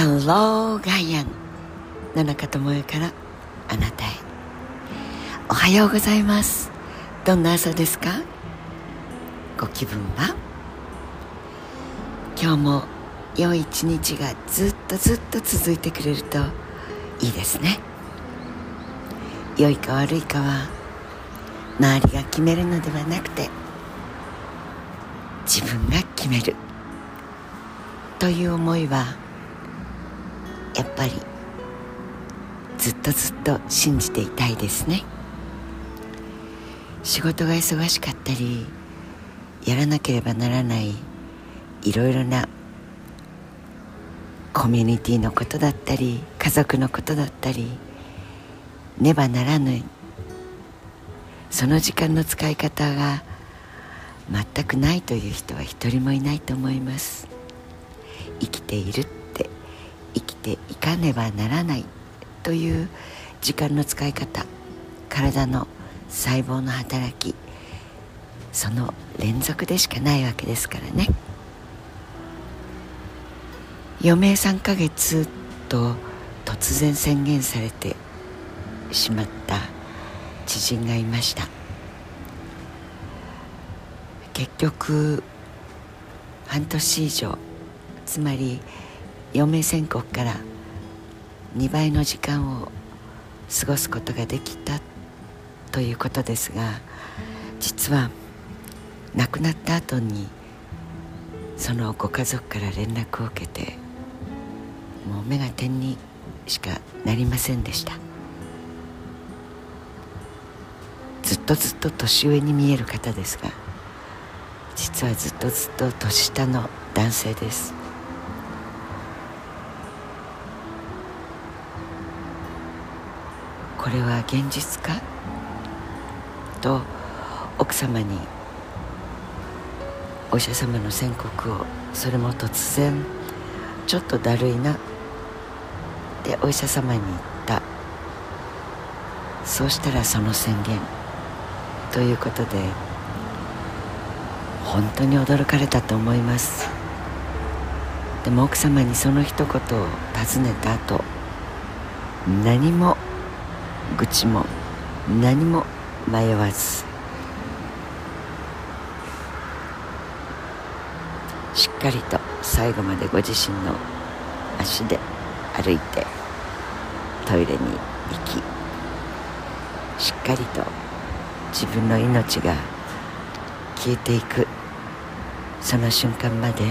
ハローガイアン野中智代からあなたへ。おはようございます。どんな朝ですか？ご気分は？今日も良い一日がずっとずっと続いてくれるといいですね。良いか悪いかは周りが決めるのではなくて自分が決める。という思いはやっぱりずっとずっと信じていたいですね。仕事が忙しかったりやらなければならないいろいろなコミュニティのことだったり家族のことだったりねばならぬその時間の使い方が全くないという人は一人もいないと思います。生きている生きていかねばならないという時間の使い方体の細胞の働きその連続でしかないわけですからね。余命3ヶ月と突然宣言されてしまった知人がいました。結局半年以上つまり余命宣告から2倍の時間を過ごすことができたということですが実は亡くなった後にそのご家族から連絡を受けてもう目が点にしかなりませんでした。ずっとずっと年上に見える方ですが実はずっとずっと年下の男性です。これは現実か？と奥様にお医者様の宣告をそれも突然ちょっとだるいなでお医者様に言った。そうしたらその宣言。ということで本当に驚かれたと思います。でも奥様にその一言を尋ねた後何も愚痴も何も迷わず。しっかりと最後までご自身の足で歩いてトイレに行きしっかりと自分の命が消えていくその瞬間まで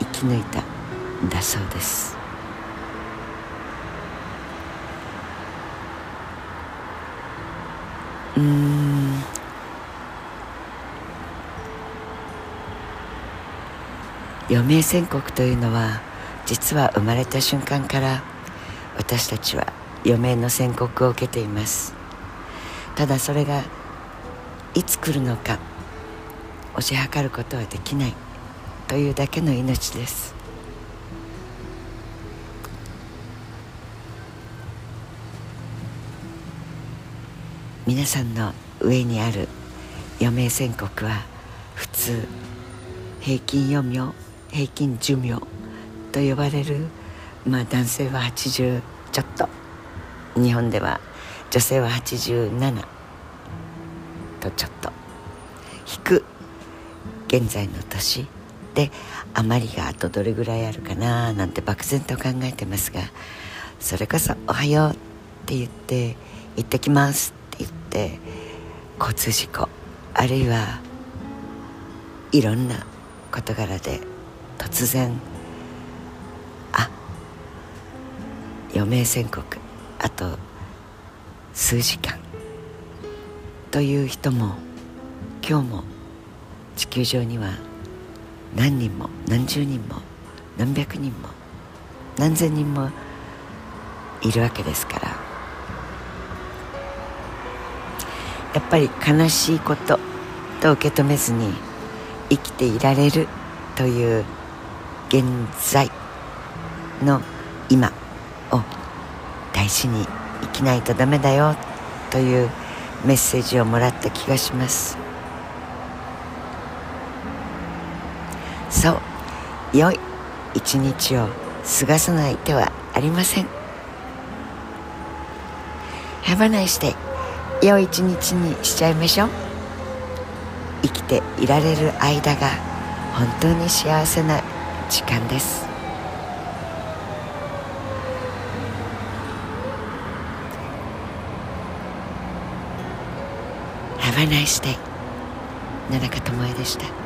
生き抜いたんだそうです。余命宣告というのは実は生まれた瞬間から私たちは余命の宣告を受けています。ただそれがいつ来るのか推し量ることはできないというだけの命です。皆さんの上にある余命宣告は普通平均余命平均寿命と呼ばれる、まあ、男性は80ちょっと。日本では女性は87とちょっと引く現在の年で余りがあとどれぐらいあるかななんて漠然と考えてますがそれこそ「おはよう」って言って「行ってきます」って交通事故あるいはいろんな事柄で突然あ余命宣告あと数時間という人も今日も地球上には何人も何十人も何百人も何千人もいるわけですからやっぱり悲しいことと受け止めずに生きていられるという現在の今を大事に生きないとダメだよというメッセージをもらった気がします。そう。良い一日を過ごさない手はありません。Have a nice day. 良い一日にしちゃいましょう。生きていられる間が本当に幸せな時間です。Have a nice day 野中智恵でした。